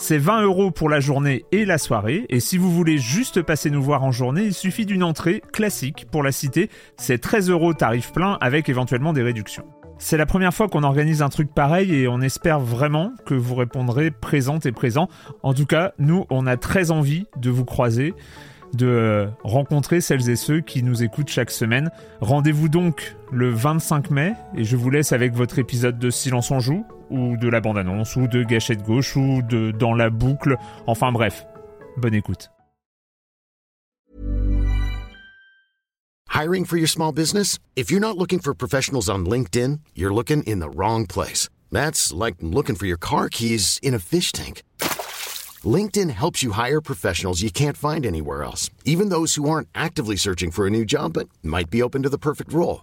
C'est 20 euros pour la journée et la soirée, et si vous voulez juste passer nous voir en journée, il suffit d'une entrée classique pour la cité, c'est 13 euros tarif plein avec éventuellement des réductions. C'est la première fois qu'on organise un truc pareil et on espère vraiment que vous répondrez présente et présent. En tout cas, nous, on a très envie de vous croiser de rencontrer celles et ceux qui nous écoutent chaque semaine. Rendez-vous donc le 25 mai et je vous laisse avec votre épisode de Silence en joue ou de la bande-annonce ou de Gâchette gauche ou de Dans la boucle. Enfin bref, bonne écoute. Hiring for your small business? If you're not looking for professionals on LinkedIn, you're looking in the wrong place. That's like looking for your car keys in a fish tank. LinkedIn helps you hire professionals you can't find anywhere else, even those who aren't actively searching for a new job but might be open to the perfect role.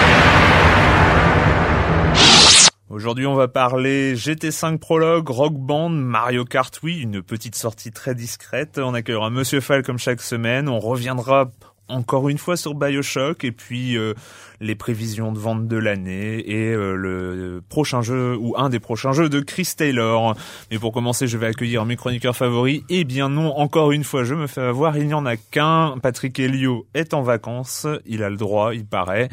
Aujourd'hui, on va parler GT5 Prologue, Rock Band, Mario Kart oui, une petite sortie très discrète. On accueillera Monsieur Fall comme chaque semaine. On reviendra encore une fois sur Bioshock et puis euh, les prévisions de vente de l'année et euh, le prochain jeu ou un des prochains jeux de Chris Taylor. Mais pour commencer, je vais accueillir mes chroniqueurs favoris. Eh bien non, encore une fois, je me fais avoir, il n'y en a qu'un. Patrick Helio est en vacances, il a le droit, il paraît.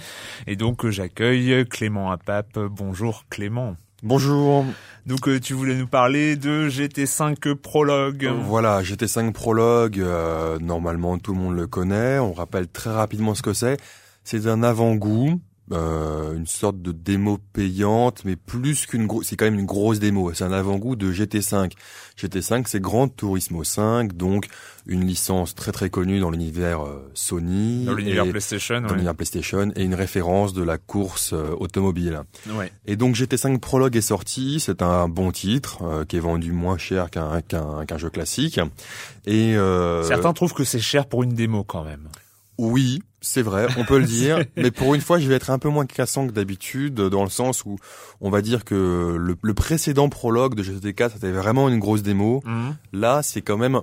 Et donc j'accueille Clément Apap. Bonjour Clément. Bonjour. Donc euh, tu voulais nous parler de GT5 Prologue. Voilà, GT5 Prologue, euh, normalement tout le monde le connaît, on rappelle très rapidement ce que c'est. C'est un avant-goût euh, une sorte de démo payante, mais plus qu'une grosse, c'est quand même une grosse démo. C'est un avant-goût de GT5. GT5, c'est Grand Turismo 5, donc une licence très très connue dans l'univers euh, Sony, dans l'univers PlayStation, dans l'univers PlayStation, et une référence de la course euh, automobile. Ouais. Et donc GT5 Prologue est sorti. C'est un bon titre qui est vendu moins cher qu'un qu'un qu'un jeu classique. Et certains trouvent que c'est cher pour une démo quand même. Oui, c'est vrai, on peut le dire, mais pour une fois, je vais être un peu moins cassant que d'habitude, dans le sens où on va dire que le, précédent prologue de GT4, c'était vraiment une grosse démo. Mhm. Là, c'est quand même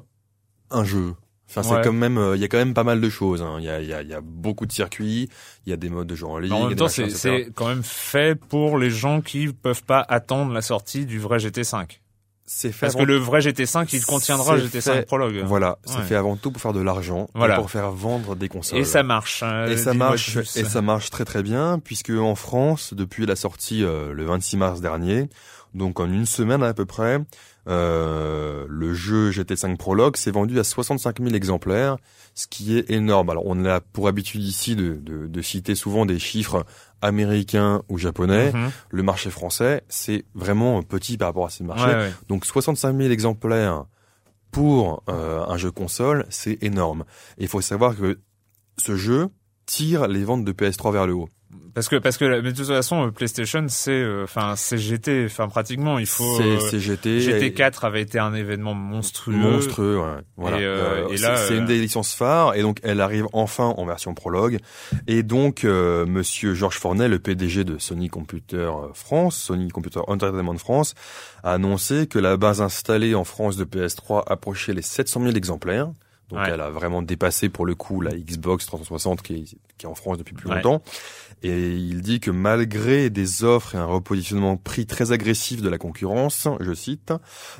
un jeu. Enfin, c'est quand même, euh, il y a quand même pas mal de choses. Hein. Il y, a, y, a, y, a, beaucoup de circuits, il y a des modes de jeu en ligne. En même temps, c'est quand même fait pour les gens qui peuvent pas attendre la sortie du vrai GT5 c'est fait parce que le vrai GT5 il contiendra GT5 Prologue. Voilà, c'est fait avant tout pour faire de l'argent, voilà. pour faire vendre des consoles. Et ça marche. Hein, et ça marche et ça marche très très bien puisque en France depuis la sortie euh, le 26 mars dernier, donc en une semaine à peu près, euh, le jeu GT5 Prologue s'est vendu à 65 000 exemplaires, ce qui est énorme. Alors on a pour habitude ici de, de, de citer souvent des chiffres américain ou japonais, mhm. le marché français, c'est vraiment petit par rapport à ces marchés. Donc 65 000 exemplaires pour euh, un jeu console, c'est énorme. Il faut savoir que ce jeu tire les ventes de PS3 vers le haut. Parce que parce que mais de toute façon PlayStation c'est euh, enfin c'est GT enfin pratiquement il faut c'est GT GT4 avait été un événement monstrueux monstrueux ouais. voilà euh, et, là c'est une des licences phares et donc elle arrive enfin en version prologue et donc monsieur Georges Fornet le PDG de Sony Computer France Sony Computer Entertainment France a annoncé que la base installée en France de PS3 approchait les 700 000 exemplaires donc elle a vraiment dépassé pour le coup la Xbox 360 qui est, qui est en France depuis plus longtemps. Et il dit que malgré des offres et un repositionnement prix très agressif de la concurrence, je cite,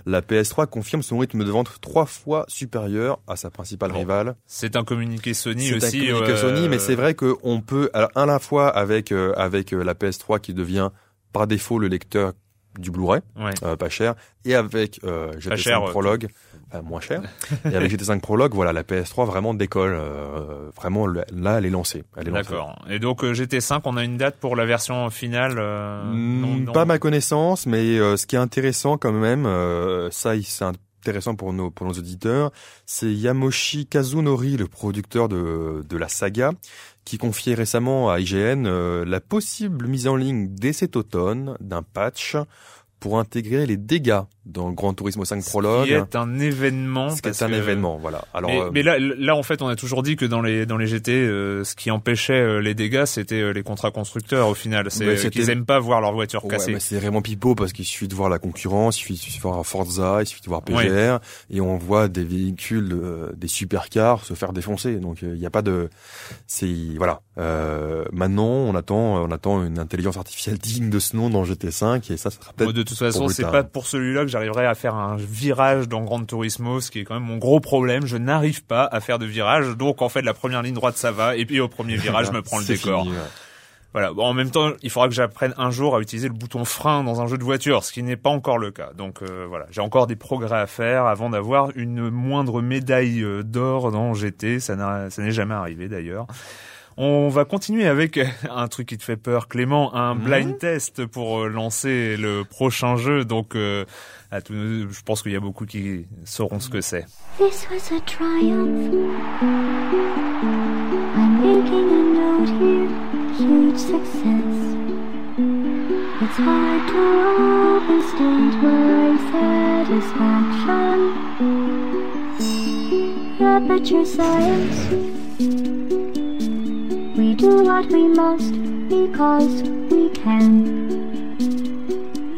la PS3 confirme son rythme de vente trois fois supérieur à sa principale rivale. C'est un communiqué Sony aussi. C'est un communiqué euh, Sony, mais c'est vrai qu'on peut, à la fois avec euh, avec euh, la PS3 qui devient par défaut le lecteur du Blu-ray, Ouais. euh, pas cher, et avec euh, GT5 cher, euh, Prologue, moins cher, et avec GT5 Prologue, voilà, la PS3 vraiment décolle, vraiment là, elle est lancée. Elle est lancée. D'accord. Et donc euh, GT5, on a une date pour la version finale Hmm, non- non- Pas ma connaissance, mais ce qui est intéressant quand même, ça c'est intéressant pour nos auditeurs, c'est Yamoshi Kazunori, le producteur de de la saga, qui confiait récemment à IGN euh, la possible mise en ligne dès cet automne d'un patch pour intégrer les dégâts dans le Gran Turismo 5 Ce Prologue. qui est un événement. Ce qui est un que- événement, voilà. Alors, mais, euh, mais là, là, en fait, on a toujours dit que dans les dans les GT, euh, ce qui empêchait euh, les dégâts, c'était les contrats constructeurs. Au final, c'est qu'ils aiment pas voir leur voiture Ouais, cassée. c'est vraiment pipeau parce qu'il suffit de voir la concurrence, il suffit, il suffit de voir Forza, il suffit de voir PGR, et on voit des véhicules, des supercars se faire défoncer. Donc il n'y a pas de, c'est voilà. Euh, maintenant, on attend, on attend une intelligence artificielle digne de ce nom dans GT5, et ça, ça sera peut-être. De toute façon, c'est pas pour celui-là que j'arriverai à faire un virage dans Gran Turismo, ce qui est quand même mon gros problème. Je n'arrive pas à faire de virage, donc en fait, la première ligne droite, ça va, et puis au premier virage, je me prends le décor. fini, ouais. Voilà. Bon, en même temps, il faudra que j'apprenne un jour à utiliser le bouton frein dans un jeu de voiture, ce qui n'est pas encore le cas. Donc euh, voilà, j'ai encore des progrès à faire avant d'avoir une moindre médaille euh, d'or dans GT. Ça n'est jamais arrivé d'ailleurs. On va continuer avec un truc qui te fait peur, Clément, un Mhm. blind test pour euh, lancer le prochain jeu. Donc, euh, à tous nos- je pense qu'il y a beaucoup qui sauront ce que c'est. This was a triumph. I'm making a note here, huge success. It's hard to overstate my satisfaction. Aperture science. Do what we must because we can.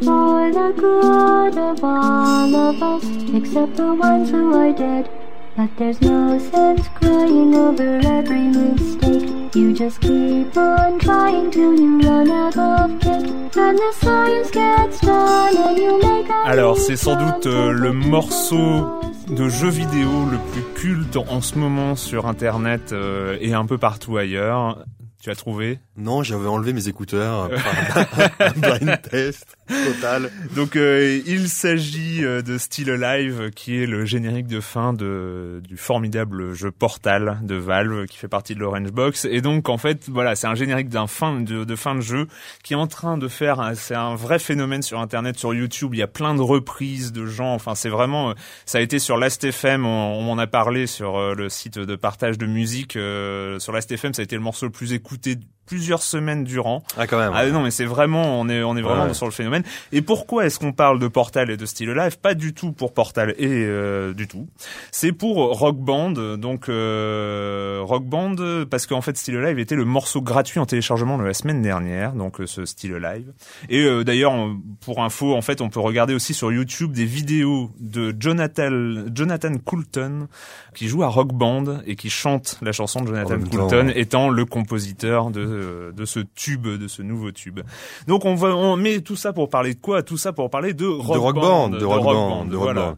For the good of all of us, except the ones who are dead. But there's no sense crying over every mistake. You just keep on trying till you run out of cake. And the science gets done and you make a Alors, c'est sans doute euh, le morceau de jeu vidéo le plus culte en ce moment sur Internet euh, et un peu partout ailleurs. Tu as trouvé? Non, j'avais enlevé mes écouteurs. euh, par un blind test total. Donc euh, il s'agit euh, de Still Alive qui est le générique de fin de du formidable jeu Portal de Valve qui fait partie de l'Orange Box. Et donc en fait voilà c'est un générique d'un fin de, de fin de jeu qui est en train de faire c'est un vrai phénomène sur internet sur YouTube. Il y a plein de reprises de gens. Enfin c'est vraiment euh, ça a été sur Last.fm on, on m'en a parlé sur euh, le site de partage de musique euh, sur Last.fm ça a été le morceau le plus écouté plusieurs semaines durant Ah quand même. ah non mais c'est vraiment on est on est vraiment Ouais. sur le phénomène. Et pourquoi est-ce qu'on parle de Portal et de Still Alive Pas du tout pour Portal et euh, du tout. C'est pour Rock Band. Donc euh, Rock Band parce qu'en fait Still Alive était le morceau gratuit en téléchargement de la semaine dernière. Donc euh, ce Still Alive. Et euh, d'ailleurs pour info en fait on peut regarder aussi sur YouTube des vidéos de Jonathan Jonathan Coulton qui joue à Rock Band et qui chante la chanson de Jonathan temps, Coulton ouais. étant le compositeur de de ce tube de ce nouveau tube. Donc on va on met tout ça pour parler de quoi? Tout ça pour parler de Rock, de rock band, de rock band, de rock voilà. band.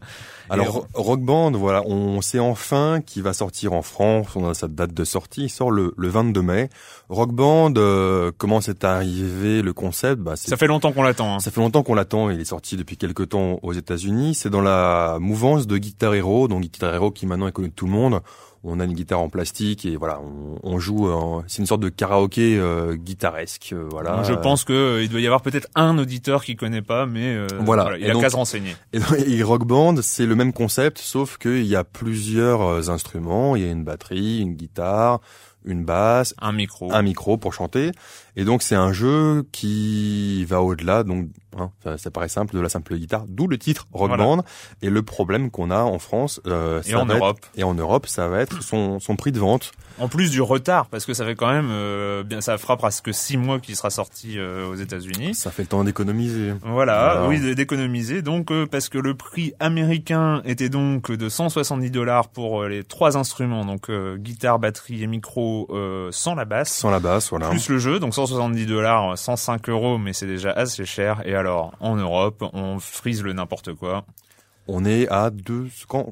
Alors Et- Ro- Rock Band, voilà, on sait enfin qu'il va sortir en France. On a sa date de sortie, il sort le, le 22 mai. Rock Band, euh, comment c'est arrivé le concept? Bah, Ça fait longtemps qu'on l'attend. hein. ça fait longtemps qu'on l'attend. Il est sorti depuis quelques temps aux États-Unis. C'est dans la mouvance de Guitar Hero, donc Guitar Hero qui maintenant est connu de tout le monde. On a une guitare en plastique et voilà, on, on joue. en- C'est une sorte de karaoké euh, guitaresque, euh, voilà. Donc, je pense que euh, il doit y avoir peut-être un auditeur qui connaît pas, mais euh, Voilà. il Et a qu'à se renseigner. Et, et Rock Band, c'est le même concept, sauf qu'il y a plusieurs euh, instruments. Il y a une batterie, une guitare, une basse, Un micro. un micro pour chanter. Et donc c'est un jeu qui va au-delà. Donc hein, ça, ça paraît simple de la simple guitare, d'où le titre Rock Voilà. Band. Et le problème qu'on a en France, euh, Et en va être- Europe. et en Europe, ça va être son, son prix de vente. En plus du retard, parce que ça fait quand même euh, bien, ça fera presque six mois qu'il sera sorti euh, aux États-Unis. Ça fait le temps d'économiser. Voilà, Voilà. oui, d'économiser. Donc, euh, parce que le prix américain était donc de 170 dollars pour euh, les trois instruments, donc euh, guitare, batterie et micro, euh, sans la basse. Sans la basse, voilà. Plus le jeu, donc 170 dollars, 105 euros, mais c'est déjà assez cher. Et alors, en Europe, on frise le n'importe quoi. On est à deux,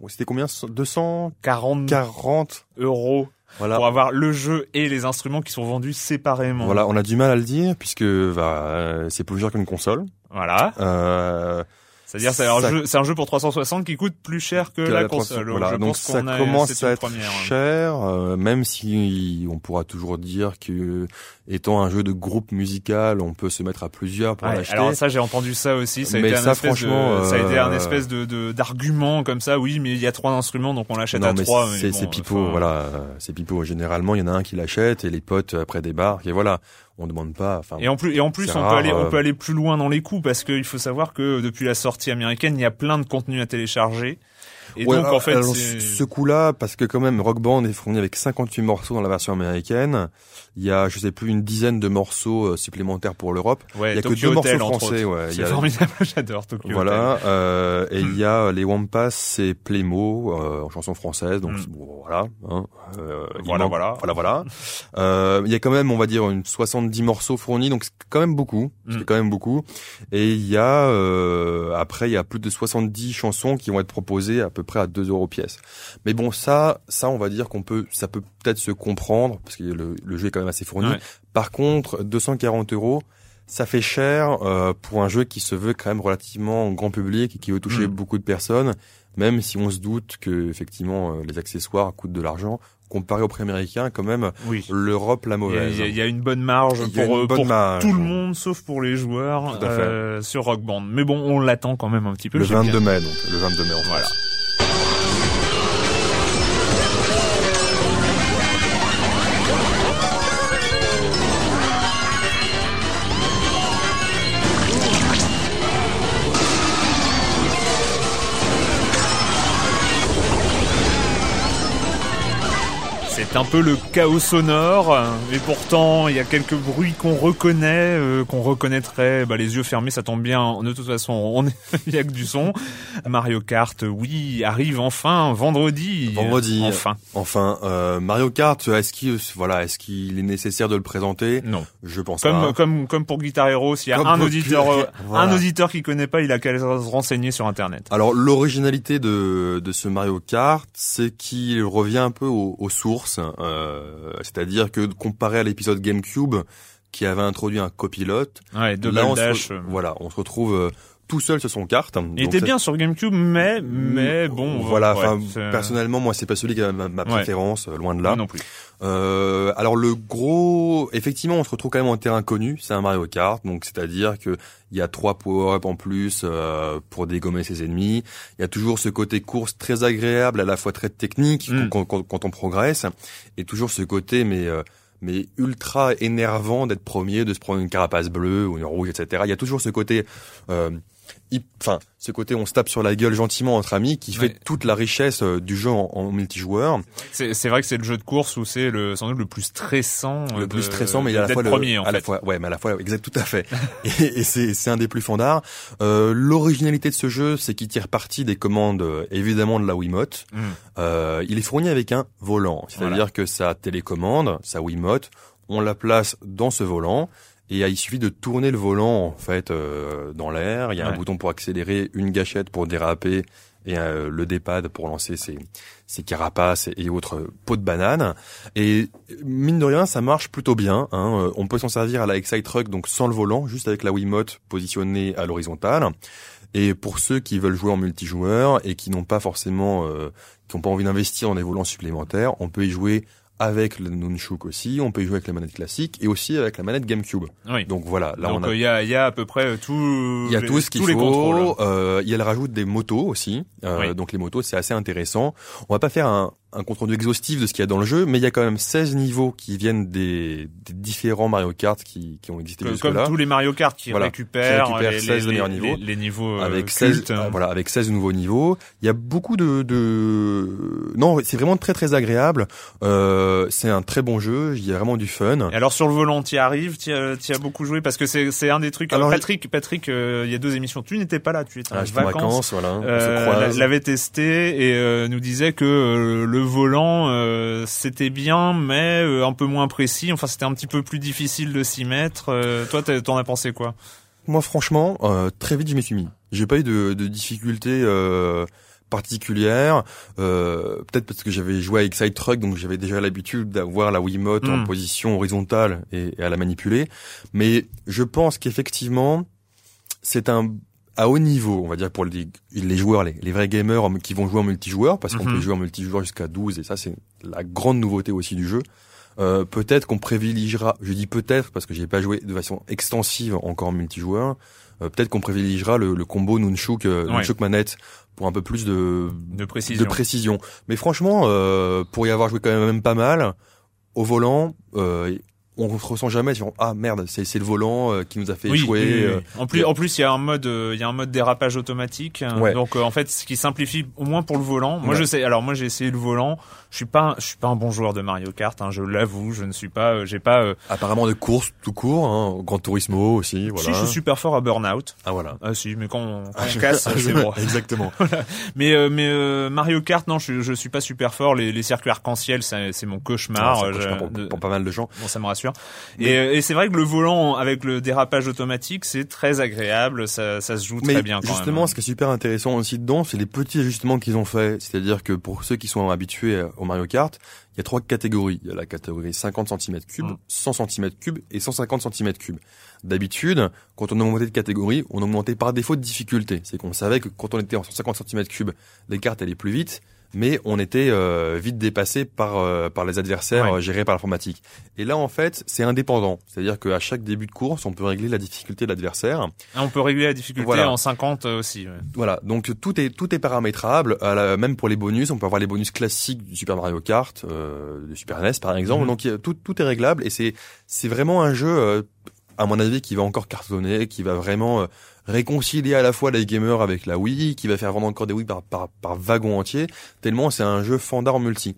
c'était combien? 240 40 euros Voilà. pour avoir le jeu et les instruments qui sont vendus séparément. Voilà, on a du mal à le dire puisque bah, euh, c'est plus cher qu'une console. Voilà. Euh, C'est-à-dire c'est un ça- jeu, c'est un jeu pour 360 qui coûte plus cher que, que la, la console. Voilà, Je donc pense ça commence à être première. hein. cher, euh, même si on pourra toujours dire que étant un jeu de groupe musical, on peut se mettre à plusieurs pour Ouais, l'acheter. alors ça j'ai entendu ça aussi, ça a Mais été un ça, espèce franchement, de, ça a été un euh, espèce de d'argument comme ça. Oui, mais il y a trois instruments donc on l'achète à mais trois. c'est bon, pipeau, enfin, voilà, euh, c'est pipeau. Généralement, il y en a un qui l'achète et les potes après débarquent et voilà, on demande pas. Enfin, Et en plus, et en plus, on rare, peut aller, on euh. peut aller plus loin dans les coûts parce qu'il faut savoir que depuis la sortie américaine, il y a plein de contenus à télécharger. Et Ouais, donc, en fait, alors, ce coup-là, parce que quand même, Rock Band est fourni avec 58 morceaux dans la version américaine. Il y a, je sais plus, une dizaine de morceaux euh, supplémentaires pour l'Europe. ouais, il y a que deux Hotel, morceaux français, ouais. Il y C'est a- formidable, j'adore Tokyo Hotel. Voilà, euh, et il y a les Wampas, c'est Playmo euh, en chanson française, donc Mm. bon, voilà. Hein, euh, il Voilà, manque- voilà. voilà, voilà. Euh, il y a quand même, on va dire, une 70 morceaux fournis, donc c'est quand même beaucoup, Mm. c'est quand même beaucoup. Et il y a euh, après, il y a plus de 70 chansons qui vont être proposées peu près à 2 euros pièce. Mais bon, ça, ça, on va dire qu'on peut, ça peut peut-être se comprendre parce que le, le jeu est quand même assez fourni. Ouais. Par contre, 240 euros, ça fait cher euh, pour un jeu qui se veut quand même relativement grand public et qui veut toucher Mm. beaucoup de personnes, même si on se doute que effectivement euh, les accessoires coûtent de l'argent. Comparé au prix américain, quand même, Oui. l'Europe la mauvaise. il y a- il y a une bonne marge pour, euh, bonne pour marge. tout le monde, sauf pour les joueurs euh, sur Rock Band. Mais bon, on l'attend quand même un petit peu. Le J'ai 22 bien- mai, donc le 22 mai en Voilà. France. C'est un peu le chaos sonore, et pourtant il y a quelques bruits qu'on reconnaît, euh, qu'on reconnaîtrait. Bah, les yeux fermés, ça tombe bien. De toute façon, on est- il y a que du son. Mario Kart, oui, arrive enfin vendredi. Vendredi. Enfin, Enfin, euh, Mario Kart, est-ce qu'il, voilà, est-ce qu'il est nécessaire de le présenter? Non. Je pense Comme pas. comme comme pour Guitar Hero, s'il y a Comme un auditeur, Guitar- euh, voilà. un auditeur qui connaît pas, il a qu'à se renseigner sur Internet. Alors l'originalité de, de ce Mario Kart, c'est qu'il revient un peu aux, aux sources, euh, c'est-à-dire que comparé à l'épisode GameCube qui avait introduit un copilote, Ouais, là on se, Dash. euh, voilà, on se retrouve euh, tout seul sur son kart. Il Donc était bien sur GameCube, mais mais bon. Voilà, ouais, enfin c'est- personnellement moi c'est pas celui qui a ma, préférence, euh, loin de là. Moi non plus. Euh, alors le gros, effectivement, on se retrouve quand même en terrain connu. C'est un Mario Kart, donc c'est-à-dire que il y a trois power-up en plus euh, pour dégommer ses ennemis. Il y a toujours ce côté course très agréable, à la fois très technique Mm. quand, quand- quand on progresse, et toujours ce côté mais euh, mais ultra énervant d'être premier, de se prendre une carapace bleue ou une rouge, etc. Il y a toujours ce côté euh, Enfin, ce côté on se tape sur la gueule gentiment entre amis qui Ouais. fait toute la richesse euh, du jeu en, en multijoueur. C'est c'est vrai que c'est le jeu de course où c'est le sans doute le plus stressant. euh, le plus de- stressant mais il y a à la fois le premier en à la fait. fois ouais mais à la fois exact tout à fait et, et c'est c'est un des plus fandards euh, l'originalité de ce jeu c'est qu'il tire parti des commandes euh, évidemment de la Wiimote Mm. euh, il est fourni avec un volant c'est-à-dire Voilà. que sa télécommande sa Wiimote on la place dans ce volant et euh, il suffit de tourner le volant en fait euh, dans l'air. Il y a un bouton pour accélérer, une gâchette pour déraper et euh, le D-pad pour lancer ses, ses carapaces et autres pots de banane. Et mine de rien, ça marche plutôt bien. Hein. Euh, On peut s'en servir à la Excite Truck, donc sans le volant, juste avec la Wiimote positionnée à l'horizontale. Et pour ceux qui veulent jouer en multijoueur et qui n'ont pas forcément, euh, qui n'ont pas envie d'investir dans des volants supplémentaires, on peut y jouer avec le Nunchuk aussi, on peut y jouer avec la manette classique et aussi avec la manette GameCube. Oui. Donc voilà, là Donc on a euh, il y y a à peu près tout. il y a les- tout ce qu'il les contrôles. faut. Euh, il y a le rajout des motos aussi. Euh, Oui. Donc les motos, c'est assez intéressant. On va pas faire un, un compte rendu exhaustif de ce qu'il y a dans le jeu, mais il y a quand même 16 niveaux qui viennent des, des différents Mario Kart qui, qui ont existé Que- jusque-là. comme tous les Mario Kart qui Voilà. récupèrent, Qui récupèrent les, 16 les, meilleurs les- niveaux. les, les niveaux euh, avec 16 cultes. euh, voilà avec 16 nouveaux niveaux il y a beaucoup de, de... non c'est vraiment très très agréable euh, c'est un très bon jeu il y a vraiment du fun Et alors sur le volant, t'y arrives, t'y as, beaucoup joué? Parce que c'est c'est un des trucs. Alors, Patrick, Patrick, euh, il y a deux émissions, tu n'étais pas là, tu étais en Ah, vacances. vacances voilà Euh, l'avait testé et euh, nous disait que euh, le volant euh, c'était bien mais euh, un peu moins précis enfin c'était un petit peu plus difficile de s'y mettre Euh, toi t'en as pensé quoi? Moi, franchement, euh, très vite, je m'y suis mis. J'ai pas eu de, de difficultés euh, particulières. Euh, Peut-être parce que j'avais joué avec Side Truck, donc j'avais déjà l'habitude d'avoir la Wiimote Mm. en position horizontale et, et à la manipuler. Mais je pense qu'effectivement, c'est un à haut niveau, on va dire pour les, les joueurs, les, les, vrais gamers qui vont jouer en multijoueur, parce qu'on Mhm. peut jouer en multijoueur jusqu'à 12, et ça c'est la grande nouveauté aussi du jeu. Euh, peut-être qu'on privilégiera, je dis peut-être parce que j'ai pas joué de façon extensive encore en multijoueur, euh, peut-être qu'on privilégiera le, le combo Nunchuk, euh, Ouais. Nunchuk manette pour un peu plus de, De précision. de précision. Mais franchement, euh, pour y avoir joué quand même pas mal, au volant, euh, on se ressent jamais sur ah merde, c'est c'est le volant euh, qui nous a fait Oui, échouer. oui, oui, euh, En plus, en plus, il y a un mode, euh, il y a un mode dérapage automatique. Ouais. Donc, euh, en fait, ce qui simplifie au moins pour le volant. Moi, Ouais. je sais. Alors, moi, j'ai essayé le volant. Je suis pas, je suis pas un bon joueur de Mario Kart. Hein, je l'avoue. Je ne suis pas. euh, j'ai pas. euh, apparemment de course tout court, hein, Grand Turismo aussi, voilà. Si, je suis super fort à Burnout. Ah voilà. Ah si, mais quand on, quand on je- casse, ah, c'est bon. Exactement. Mais euh, mais euh, Mario Kart, non, je, je suis pas super fort. Les, les circuits arc-en-ciel, c'est c'est mon cauchemar. Ah, un euh, cauchemar pour, de- pour pas mal de gens. Bon, ça me rassure. Et, et c'est vrai que le volant avec le dérapage automatique, c'est très agréable. Ça, ça se joue Mais très bien quand justement, même. hein. ce qui est super intéressant aussi dedans, c'est les petits ajustements qu'ils ont fait. C'est-à-dire que pour ceux qui sont habitués au Mario Kart, il y a trois catégories. Il y a la catégorie 50 cm3, Mm. 100 cm3 et 150 cm3. D'habitude, quand on augmentait de catégorie, on augmentait par défaut de difficulté. C'est qu'on savait que quand on était en 150 cm3, les cartes allaient plus vite, mais on était euh, vite dépassé par euh, par les adversaires Ouais. euh, gérés par l'informatique. Et là, en fait, c'est indépendant. C'est-à-dire qu'à chaque début de course, on peut régler la difficulté de l'adversaire. Ah, on peut régler la difficulté Voilà. en 50 aussi. ouais. Voilà, donc tout est tout est paramétrable. À la- même pour les bonus, on peut avoir les bonus classiques du Super Mario Kart, euh, du Super NES par exemple. Mhm. Donc tout tout est réglable et c'est c'est vraiment un jeu, euh, à mon avis, qui va encore cartonner, qui va vraiment euh, réconcilier à la fois les gamers avec la Wii, qui va faire vendre encore des Wii par par, par wagon entier. Tellement c'est un jeu fandard multi.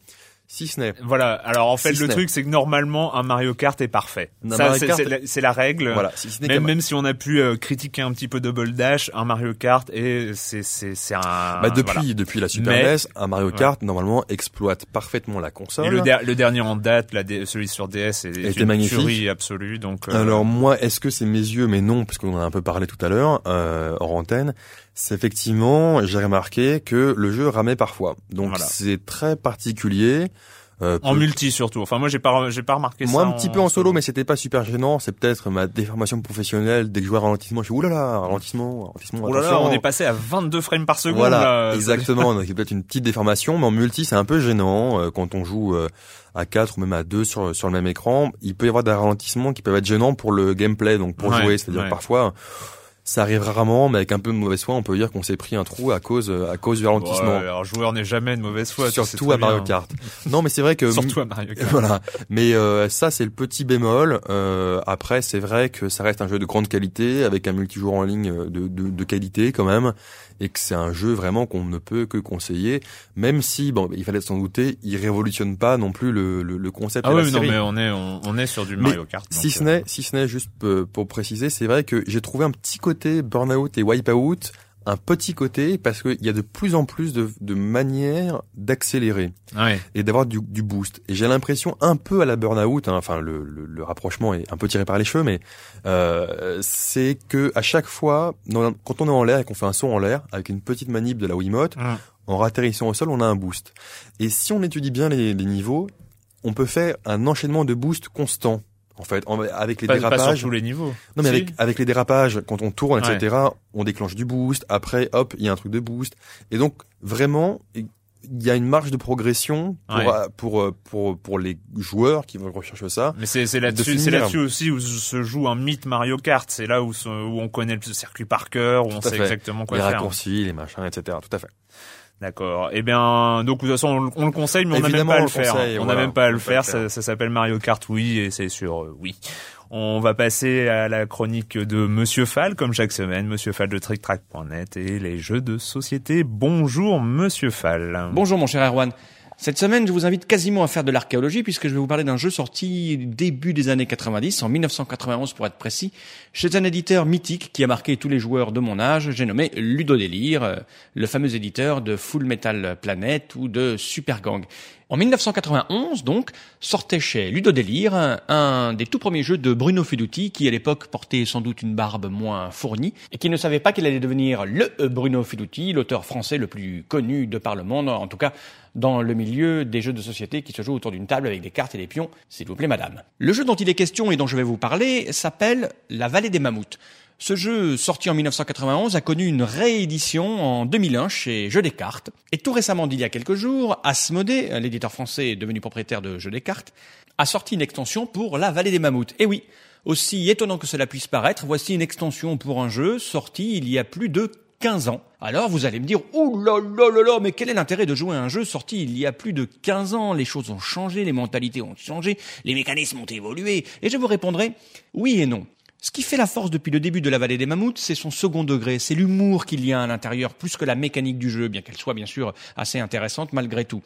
Si ce n'est Voilà. Alors en fait, Si le truc, c'est que normalement, un Mario Kart est parfait. Un Ça, c'est Kart- la, règle. voilà, si ce n'est Même, même si on a pu euh, critiquer un petit peu Double Dash, un Mario Kart et c'est c'est c'est un. bah, depuis voilà. depuis la Super Mais- NES, un Mario Kart normalement exploite parfaitement la console. Et le, der- le dernier en date, la celui sur DS, est, une magnifique. tuerie absolue. Donc euh, Alors moi, est-ce que c'est mes yeux? Mais non, parce qu'on en a un peu parlé tout à l'heure euh, hors antenne. C'est effectivement, j'ai remarqué que le jeu ramait parfois. Donc Voilà. c'est très particulier. Euh, en multi surtout. Enfin, moi, j'ai pas j'ai pas remarqué moi ça. un petit peu en solo, mais c'était pas super gênant. C'est peut-être ma déformation professionnelle. Dès que je vois ralentissement, je suis oulala, ralentissement, ralentissement. Là là, attention. on est passé à 22 frames par seconde. Voilà, là. exactement. Donc il y a peut-être une petite déformation, mais en multi c'est un peu gênant euh, quand on joue euh, à 4 ou même à 2 sur sur le même écran. Il peut y avoir des ralentissements qui peuvent être gênants pour le gameplay, donc pour Ouais, jouer. C'est-à-dire ouais. parfois ça arrive rarement, mais avec un peu de mauvaise foi, on peut dire qu'on s'est pris un trou à cause à cause du Ouais, ralentissement. alors joueur n'est jamais de mauvaise foi. Surtout à Mario bien. Kart. Non, mais c'est vrai que Surtout à Mario Kart. voilà. Mais euh, ça, c'est le petit bémol. Euh, après, c'est vrai que ça reste un jeu de grande qualité, avec un multijoueur en ligne de, de, de qualité quand même, et que c'est un jeu vraiment qu'on ne peut que conseiller, même si, bon, il fallait s'en douter, il révolutionne pas non plus le, le, le concept Ah de la oui, non, série. mais on est on, on est sur du Mais Mario Kart. Si ce euh, n'est, si ce n'est juste euh, pour préciser, c'est vrai que j'ai trouvé un petit côté Burnout et Wipeout, un petit côté parce qu'il y a de plus en plus de, de manières d'accélérer Ouais. et d'avoir du, du boost. Et j'ai l'impression un peu à la burn-out, hein, enfin le, le, le rapprochement est un peu tiré par les cheveux, mais euh, c'est que à chaque fois, dans- quand on est en l'air et qu'on fait un saut en l'air avec une petite manip de la Wiimote, Hum. en ratterrissant au sol, on a un boost. Et si on étudie bien les, les niveaux, on peut faire un enchaînement de boost constant. En fait, en- avec les Pas, pas dérapages. sur tous les niveaux. Non mais Si. avec, avec les dérapages, quand on tourne, etc., on déclenche du boost. Après, hop, il y a un truc de boost. Et donc vraiment, il y a une marge de progression pour Ouais. pour, euh, pour pour les joueurs qui vont rechercher ça. Mais c'est c'est de là-dessus, là-dessus aussi où se joue un mythe Mario Kart. C'est là où, où on connaît le circuit par cœur, où on Tout sait fait. exactement quoi les faire. raccourcis, les machins, etc. Tout à fait. D'accord. Eh bien, donc de toute façon, on, le- on le conseille, mais on n'a même pas à le faire. conseille, on n'a voilà, même pas à le faire. faire. Ça, ça s'appelle Mario Kart oui, et c'est sur euh, oui. On va passer à la chronique de Monsieur Fall, comme chaque semaine, Monsieur Fall de TrickTrack.net et les jeux de société. Bonjour, Monsieur Fall. Bonjour mon cher Erwan. Cette semaine, je vous invite quasiment à faire de l'archéologie puisque je vais vous parler d'un jeu sorti début des années 90, en 1991 pour être précis, chez un éditeur mythique qui a marqué tous les joueurs de mon âge, j'ai nommé Ludodélire, euh, le fameux éditeur de Full Metal Planet ou de Super Gang. En 1991, donc, sortait chez Ludodélire un, un des tout premiers jeux de Bruno Feduti, qui à l'époque portait sans doute une barbe moins fournie, et qui ne savait pas qu'il allait devenir le euh, Bruno Feduti, l'auteur français le plus connu de par le monde, en tout cas dans le milieu des jeux de société qui se jouent autour d'une table avec des cartes et des pions, s'il vous plaît madame. Le jeu dont il est question et dont je vais vous parler s'appelle La Vallée des Mammouths. Ce jeu, sorti en 1991, a connu une réédition en 2001 chez Jeux des Cartes. Et tout récemment, d'il y a quelques jours, Asmodée, l'éditeur français devenu propriétaire de Jeux des Cartes, a sorti une extension pour La Vallée des Mammouths. Et oui, aussi étonnant que cela puisse paraître, voici une extension pour un jeu sorti il y a plus de 15 ans. Alors vous allez me dire, oh là là là là, mais quel est l'intérêt de jouer à un jeu sorti il y a plus de 15 ans? Les choses ont changé, les mentalités ont changé, les mécanismes ont évolué. Et je vous répondrai, oui et non. Ce qui fait la force depuis le début de la vallée des mammouths, c'est son second degré, c'est l'humour qu'il y a à l'intérieur, plus que la mécanique du jeu, bien qu'elle soit bien sûr assez intéressante malgré tout.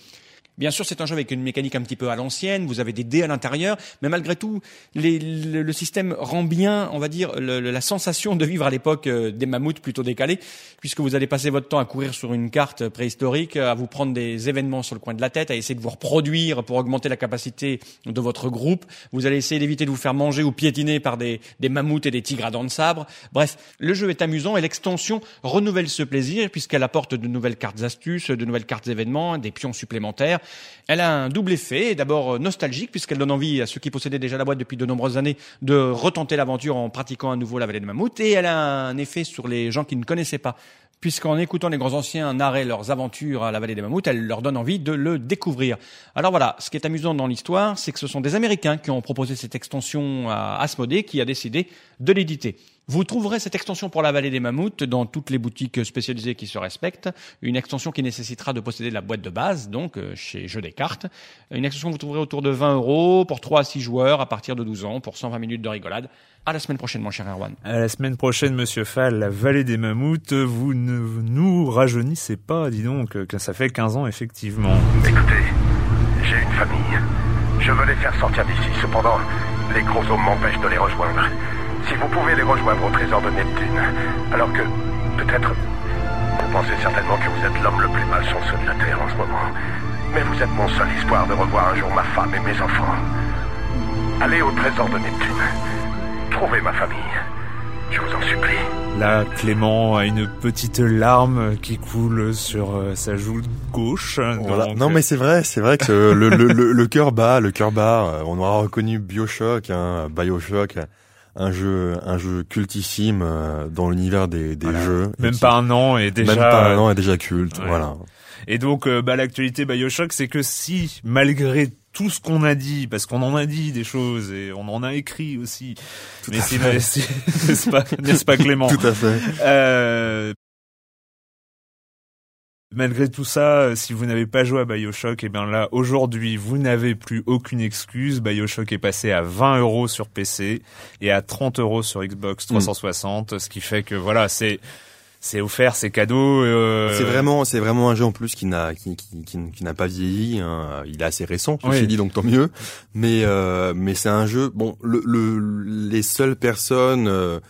Bien sûr, c'est un jeu avec une mécanique un petit peu à l'ancienne. Vous avez des dés à l'intérieur, mais malgré tout, le, système rend bien, on va dire, la sensation de vivre à l'époque euh, des mammouths plutôt décalés, puisque vous allez passer votre temps à courir sur une carte préhistorique, à vous prendre des événements sur le coin de la tête, à essayer de vous reproduire pour augmenter la capacité de votre groupe. Vous allez essayer d'éviter de vous faire manger ou piétiner par des mammouths et des tigres à dents de sabre. Bref, le jeu est amusant et l'extension renouvelle ce plaisir puisqu'elle apporte de nouvelles cartes astuces, de nouvelles cartes événements, des pions supplémentaires. Elle a un double effet, d'abord nostalgique, puisqu'elle donne envie à ceux qui possédaient déjà la boîte depuis de nombreuses années de retenter l'aventure en pratiquant à nouveau la vallée de Mammouth, et elle a un effet sur les gens qui ne connaissaient pas puisqu'en écoutant les grands anciens narrer leurs aventures à la vallée des mammouths, elle leur donne envie de le découvrir. Alors voilà, ce qui est amusant dans l'histoire, c'est que ce sont des Américains qui ont proposé cette extension à Asmodée qui a décidé de l'éditer. Vous trouverez cette extension pour la vallée des mammouths dans toutes les boutiques spécialisées qui se respectent. Une extension qui nécessitera de posséder la boîte de base, donc euh, chez Jeux des cartes. Une extension que vous trouverez autour de 20 euros pour 3 à 6 joueurs à partir de 12 ans pour 120 minutes de rigolade. À la semaine prochaine, mon cher Erwan. À la semaine prochaine, monsieur Fall, la vallée des mammouths, vous ne nous rajeunissez pas, dis donc, que ça fait 15 ans, effectivement. Écoutez, j'ai une famille. Je veux les faire sortir d'ici. Cependant, les gros hommes m'empêchent de les rejoindre. Si vous pouvez les rejoindre au trésor de Neptune, alors que, peut-être, vous pensez certainement que vous êtes l'homme le plus malchanceux de la Terre en ce moment. Mais vous êtes mon seul espoir de revoir un jour ma femme et mes enfants. Allez au trésor de Neptune. Trouvez ma famille. Je vous en supplie. Là, Clément a une petite larme qui coule sur euh, sa joue gauche. Non, mais c'est vrai, c'est vrai que le, le, le, le cœur bat, le cœur bat. Euh, on aura reconnu Bioshock, hein, Bioshock, un jeu, un jeu cultissime euh, dans l'univers des, des jeux. Même pas un an et déjà. Même pas un an et déjà culte. Voilà. Et donc, bah, l'actualité Bioshock, c'est que si malgré tout ce qu'on a dit, parce qu'on en a dit des choses et on en a écrit aussi. Tout mais c'est n'est-ce pas, n'est-ce pas Clément Tout à fait. Euh, malgré tout ça, si vous n'avez pas joué à Bioshock, et eh bien là, aujourd'hui, vous n'avez plus aucune excuse. Bioshock est passé à 20 euros sur PC et à 30 euros sur Xbox 360, ce qui fait que voilà, c'est c'est offert, c'est cadeau. Euh... C'est vraiment, c'est vraiment un jeu en plus qui n'a, qui, qui, qui, n'a pas vieilli. Hein. Il est assez récent, je oui. dit, donc tant mieux. Mais, euh, mais c'est un jeu. Bon, le, le les seules personnes euh,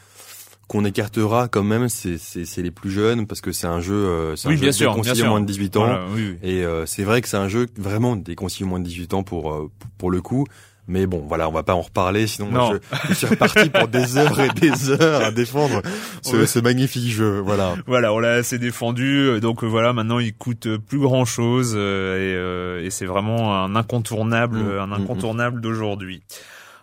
qu'on écartera quand même, c'est, les plus jeunes parce que c'est un jeu, euh, c'est oui, un bien jeu sûr, déconseillé bien sûr. moins de 18 ans. Voilà, oui, oui. Et euh, c'est vrai que c'est un jeu vraiment déconseillé moins de 18 ans pour, euh, pour le coup. Mais bon, voilà, on va pas en reparler, sinon moi, je, je suis reparti pour des heures et des heures à défendre ce, Ouais. ce magnifique jeu. Voilà. Voilà, on l'a assez défendu, donc euh, voilà, maintenant il coûte euh, plus grand chose et, euh, et c'est vraiment un incontournable, Mm, un mm, incontournable d'aujourd'hui.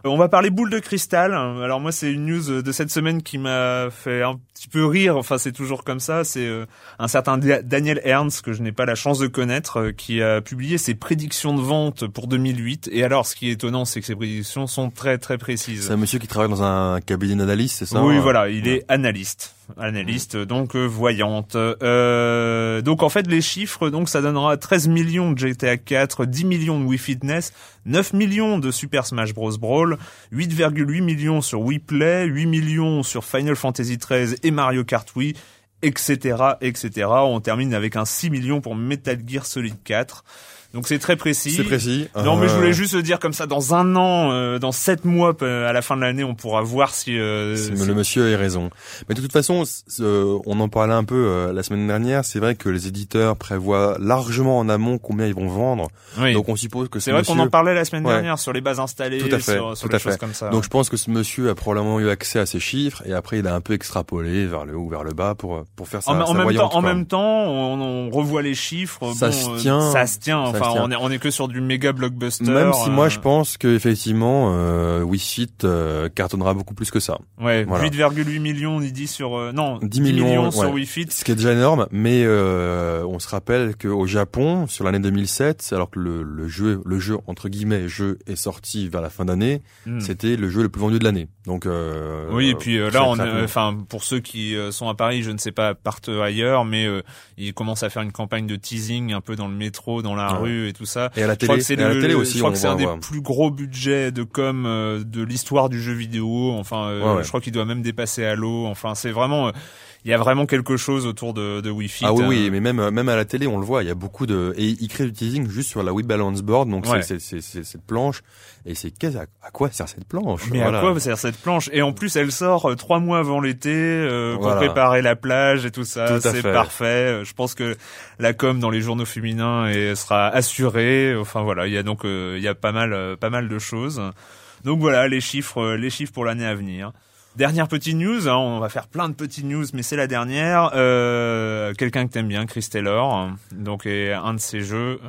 Euh, On va parler boule de cristal. Alors moi, c'est une news de cette semaine qui m'a fait un petit peu rire. Enfin, c'est toujours comme ça. C'est euh, un certain Daniel Ernst que je n'ai pas la chance de connaître, euh, qui a publié ses prédictions de vente pour 2008. Et alors, ce qui est étonnant, c'est que ces prédictions sont très très précises. C'est un monsieur qui travaille dans un cabinet d'analyse, c'est ça Oui, hein? voilà, il est analyste, analyste, donc euh, voyante. Euh, donc en fait, les chiffres, donc ça donnera 13 millions de GTA 4, 10 millions de Wii Fitness, 9 millions de Super Smash Bros Brawl, 8,8 millions sur Wii Play, 8 millions sur Final Fantasy 13 et Mario Kart Wii, etc., etc. On termine avec un 6 millions pour Metal Gear Solid 4. Donc c'est très précis. C'est précis. Non, mais je Euh, voulais juste dire comme ça, dans un an, euh, dans sept mois, euh, à la fin de l'année, on pourra voir si. euh, si- le monsieur a raison. Mais de toute façon, euh, on en parlait un peu euh, la semaine dernière. C'est vrai que les éditeurs prévoient largement en amont combien ils vont vendre. Oui. Donc on suppose que c'est ce vrai monsieur... qu'on en parlait la semaine Ouais. dernière sur les bases installées, Tout à fait, sur, sur tout les à fait. comme ça. Donc je pense que ce monsieur a probablement eu accès à ces chiffres et après il a un peu extrapolé vers le haut ou vers le bas pour pour faire sa, En, sa même voyante, temps, en même temps, on, on revoit les chiffres. Ça bon, se tient. ça se tient. Ça Enfin, on est on est que sur du méga blockbuster. Même si moi euh, je pense que effectivement euh, Wii Fit euh, cartonnera beaucoup plus que ça. Ouais, Voilà. 8,8 millions, on y dit sur euh, non 10 millions, sur ouais. Wii Fit. Ce qui est déjà énorme, mais euh, on se rappelle qu'au Japon, sur l'année 2007, alors que le, le jeu, le jeu entre guillemets jeu est sorti vers la fin d'année, Hmm. c'était le jeu le plus vendu de l'année. Donc euh, Oui, et puis euh, là, on, euh, enfin, pour ceux qui euh, sont à Paris, je ne sais pas, partent ailleurs, mais euh, ils commencent à faire une campagne de teasing un peu dans le métro, dans la Ouais. Rue et tout ça. et à la Je crois télé, que c'est aussi, je crois on que c'est un des plus gros budgets de com euh, de l'histoire du jeu vidéo. Enfin, euh, Ouais, ouais. je crois qu'il doit même dépasser Halo. Enfin, c'est vraiment, euh, il y a vraiment quelque chose autour de, de Wii Fit. Ah oui, oui, mais même même à la télé, on le voit, il y a beaucoup de et ils créent du teasing juste sur la Wii Balance Board, donc Ouais. c'est c'est c'est cette planche et c'est qu'est-ce à, à quoi sert cette planche? Mais Voilà. à quoi sert cette planche? Et en plus, elle sort euh, trois mois avant l'été euh, pour Voilà. préparer la plage et tout ça. C'est fait. parfait. Euh, Je pense que la com dans les journaux féminins est, sera assurée. Enfin voilà, il y a donc euh, il y a pas mal euh, pas mal de choses. Donc voilà les chiffres les chiffres pour l'année à venir. Dernière petite news, hein, on va faire plein de petites news, mais c'est la dernière. Euh, Quelqu'un que t'aimes bien, Chris Taylor, hein, donc et un de ses jeux.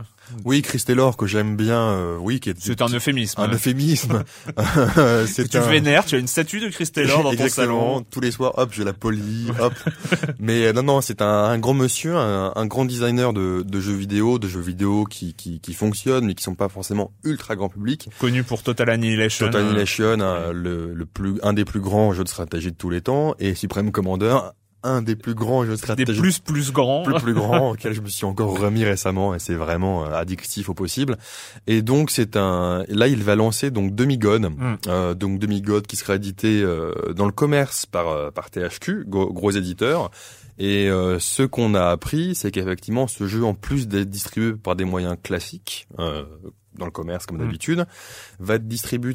Oui, Chris Taylor que j'aime bien, euh, oui, qui est C'est un euphémisme. un euphémisme. c'est tu un... vénères, tu as une statue de Chris Taylor dans ton salon. Tous les soirs, hop, je la polis, hop. Mais euh, non, non, c'est un, un grand monsieur, un, un grand designer de, de jeux vidéo, de jeux vidéo qui, qui, qui fonctionnent, mais qui sont pas forcément ultra grand public. Connu pour Total Annihilation. Total hein. Annihilation, euh, le, le plus, un des plus grands jeux de stratégie de tous les temps, et Supreme Commander, un des plus grands jeux de des plus plus grands. plus plus grand auquel je me suis encore remis récemment et c'est vraiment euh, addictif au possible et donc c'est un là il va lancer donc Demigod Mm. euh, donc Demigod qui sera édité euh, dans le commerce par euh, par THQ gros, gros éditeur et euh, ce qu'on a appris c'est qu'effectivement ce jeu en plus d'être distribué par des moyens classiques euh, dans le commerce comme Mm. d'habitude va être distribué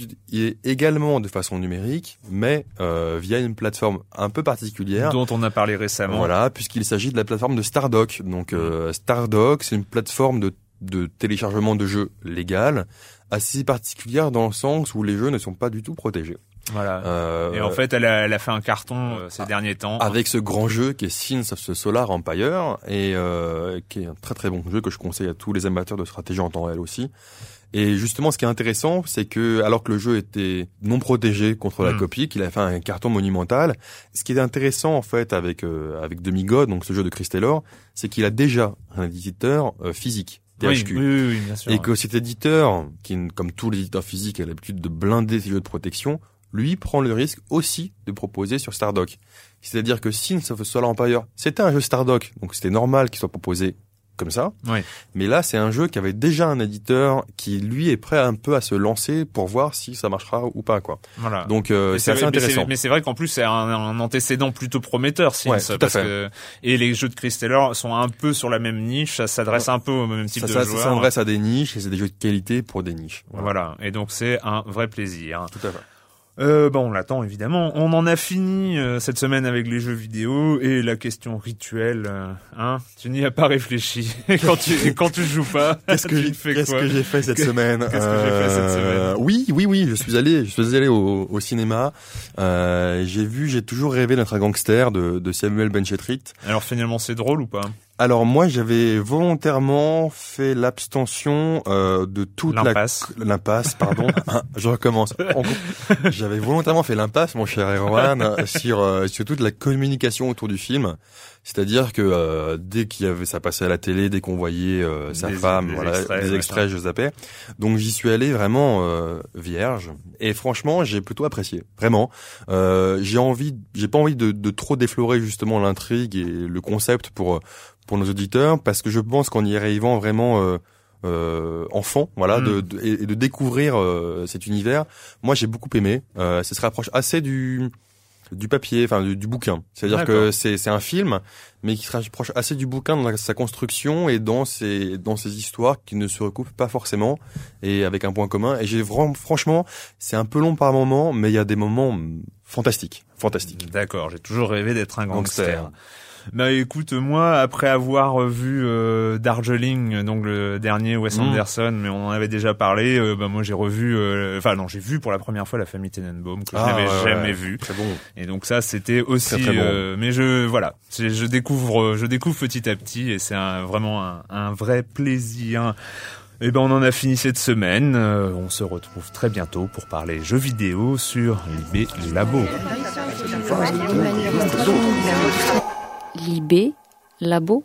également de façon numérique mais euh, via une plateforme un peu particulière dont on a parlé récemment. voilà, puisqu'il s'agit de la plateforme de Stardock. Donc euh, Stardock, c'est une plateforme de, de téléchargement de jeux légale, assez particulière dans le sens où les jeux ne sont pas du tout protégés. Voilà. Euh, Et en fait, elle a, elle a fait un carton euh, ces derniers temps. avec ce grand jeu qui est Sins of the Solar Empire et euh, qui est un très très bon jeu que je conseille à tous les amateurs de stratégie en temps réel aussi. Et justement, ce qui est intéressant, c'est que alors que le jeu était non protégé contre la Mm. copie, qu'il a fait un carton monumental, ce qui est intéressant en fait avec euh, avec Demigod, donc ce jeu de Chris Taylor, c'est qu'il a déjà un éditeur euh, physique, THQ. oui, oui, oui, bien sûr. Et que cet éditeur, qui, comme tous les éditeurs physiques, a l'habitude de blinder ses jeux de protection, lui prend le risque aussi de proposer sur Stardock. C'est-à-dire que Sins of Solar Empire, c'était un jeu Stardock, donc c'était normal qu'il soit proposé comme ça. Oui. Mais là, c'est un jeu qui avait déjà un éditeur qui, lui, est prêt un peu à se lancer pour voir si ça marchera ou pas, quoi. Voilà. Donc, euh, c'est assez vrai- intéressant. Mais c'est vrai qu'en plus c'est un, un antécédent plutôt prometteur, Sims, Ouais, tout à parce fait. que et les jeux de Chris Taylor sont un peu sur la même niche, ça s'adresse un peu au même type Ça, de ça, ça joueurs. s'adresse à des niches et c'est des jeux de qualité pour des niches. Voilà. Et donc c'est un vrai plaisir. Tout à fait. Euh, bon, on l'attend évidemment. On en a fini euh, cette semaine avec les jeux vidéo et la question rituelle. euh, hein Tu n'y as pas réfléchi. Et quand tu et quand tu joues pas, Qu'est-ce que tu j'ai fais qu'est-ce que j'ai fait cette semaine qu'est-ce que j'ai fait cette Euh, Oui, oui, oui. Je suis allé, je suis allé au, au cinéma. Euh, j'ai vu, j'ai toujours rêvé d'être un gangster de, de Samuel Benchetrit. Alors finalement, c'est drôle ou pas? Alors moi, j'avais volontairement fait l'abstention euh, de toute la L'impasse. l'impasse, pardon. Ah, je recommence. J'avais volontairement fait l'impasse, mon cher Erwan, sur euh, sur toute la communication autour du film. C'est-à-dire que euh, dès qu'il y avait ça passait à la télé, dès qu'on voyait euh, sa Des- femme, des voilà, extraits, des extraits, je zappais. Donc j'y suis allé vraiment euh, vierge. Et franchement, j'ai plutôt apprécié. Vraiment, euh, j'ai envie, j'ai pas envie de, de trop déflorer justement l'intrigue et le concept pour pour nos auditeurs, parce que je pense qu'en y arrivant vraiment euh, euh, enfant, voilà, Mm. de, de- et, et de découvrir euh, cet univers, moi j'ai beaucoup aimé. Euh, ça se rapproche assez du du papier, enfin du, du bouquin. C'est-à-dire que c'est c'est un film, mais qui se rapproche assez du bouquin dans sa construction et dans ses dans ses histoires qui ne se recoupent pas forcément et avec un point commun. Et j'ai vraiment, franchement, c'est un peu long par moment, mais il y a des moments mm, fantastiques, fantastiques. D'accord, j'ai toujours rêvé d'être un gangster. Gangster. Bah écoute, moi, après avoir vu euh, Darjeeling, donc le dernier Wes Mm. Anderson, mais on en avait déjà parlé, euh, bah moi j'ai revu, euh, enfin non, j'ai vu pour la première fois La Famille Tenenbaum, que je Ah, n'avais ouais, jamais ouais. vu. Très bon. Et donc ça, c'était aussi. Très, très bon. euh, mais je voilà, je découvre, je découvre petit à petit, et c'est un- vraiment un, un vrai plaisir. Et ben on en a fini cette semaine. Euh, on se retrouve très bientôt pour parler jeux vidéo sur Libé Labo. Libé, Labo,